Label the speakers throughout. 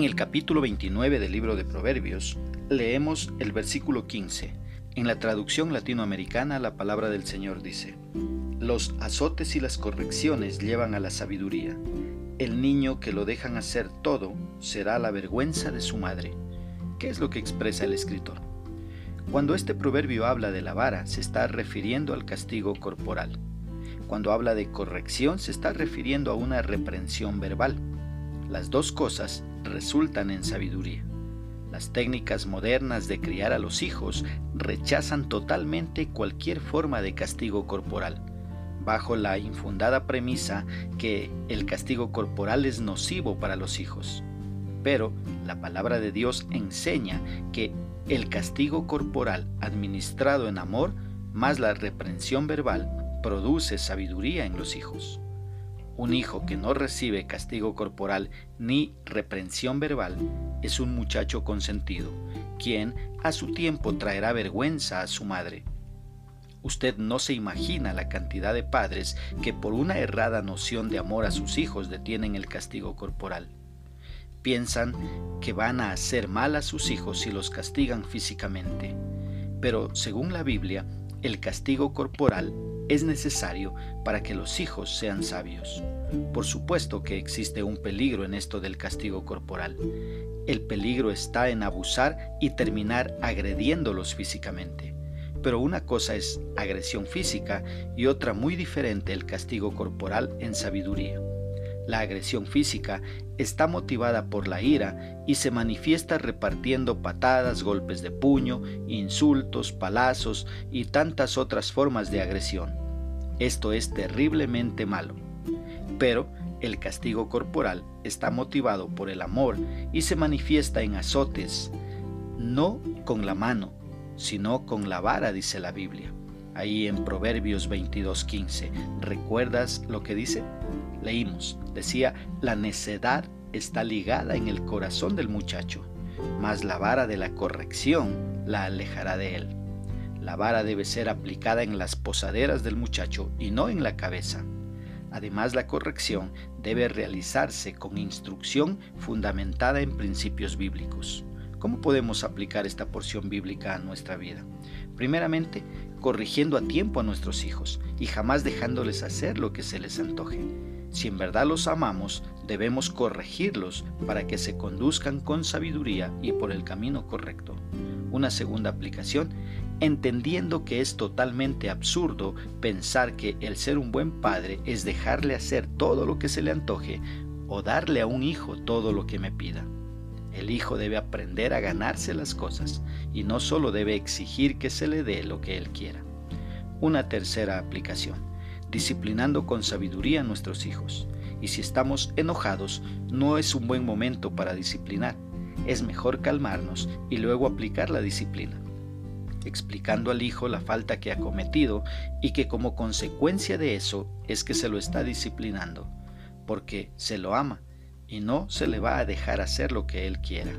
Speaker 1: En el capítulo 29 del libro de Proverbios leemos el versículo 15. En la traducción latinoamericana la palabra del Señor dice, Los azotes y las correcciones llevan a la sabiduría. El niño que lo dejan hacer todo será la vergüenza de su madre. ¿Qué es lo que expresa el escritor? Cuando este proverbio habla de la vara, se está refiriendo al castigo corporal. Cuando habla de corrección, se está refiriendo a una reprensión verbal. Las dos cosas resultan en sabiduría. Las técnicas modernas de criar a los hijos rechazan totalmente cualquier forma de castigo corporal, bajo la infundada premisa que el castigo corporal es nocivo para los hijos. Pero la palabra de Dios enseña que el castigo corporal administrado en amor más la reprensión verbal produce sabiduría en los hijos. Un hijo que no recibe castigo corporal ni reprensión verbal es un muchacho consentido, quien a su tiempo traerá vergüenza a su madre. Usted no se imagina la cantidad de padres que por una errada noción de amor a sus hijos detienen el castigo corporal. Piensan que van a hacer mal a sus hijos si los castigan físicamente. Pero según la Biblia, el castigo corporal es necesario para que los hijos sean sabios. Por supuesto que existe un peligro en esto del castigo corporal. El peligro está en abusar y terminar agrediéndolos físicamente. Pero una cosa es agresión física y otra muy diferente el castigo corporal en sabiduría. La agresión física está motivada por la ira y se manifiesta repartiendo patadas, golpes de puño, insultos, palazos y tantas otras formas de agresión. Esto es terriblemente malo. Pero el castigo corporal está motivado por el amor y se manifiesta en azotes, no con la mano, sino con la vara, dice la Biblia. Ahí en Proverbios 22:15, ¿recuerdas lo que dice? Leímos, decía, la necedad está ligada en el corazón del muchacho, mas la vara de la corrección la alejará de él. La vara debe ser aplicada en las posaderas del muchacho y no en la cabeza. Además, la corrección debe realizarse con instrucción fundamentada en principios bíblicos. ¿Cómo podemos aplicar esta porción bíblica a nuestra vida? Primeramente, corrigiendo a tiempo a nuestros hijos y jamás dejándoles hacer lo que se les antoje. Si en verdad los amamos, debemos corregirlos para que se conduzcan con sabiduría y por el camino correcto. Una segunda aplicación, entendiendo que es totalmente absurdo pensar que el ser un buen padre es dejarle hacer todo lo que se le antoje o darle a un hijo todo lo que me pida. El hijo debe aprender a ganarse las cosas y no solo debe exigir que se le dé lo que él quiera. Una tercera aplicación disciplinando con sabiduría a nuestros hijos. Y si estamos enojados, no es un buen momento para disciplinar. Es mejor calmarnos y luego aplicar la disciplina, explicando al hijo la falta que ha cometido y que como consecuencia de eso es que se lo está disciplinando, porque se lo ama y no se le va a dejar hacer lo que él quiera.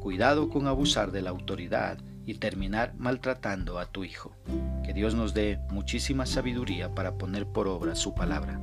Speaker 1: Cuidado con abusar de la autoridad y terminar maltratando a tu hijo. Que Dios nos dé muchísima sabiduría para poner por obra su palabra.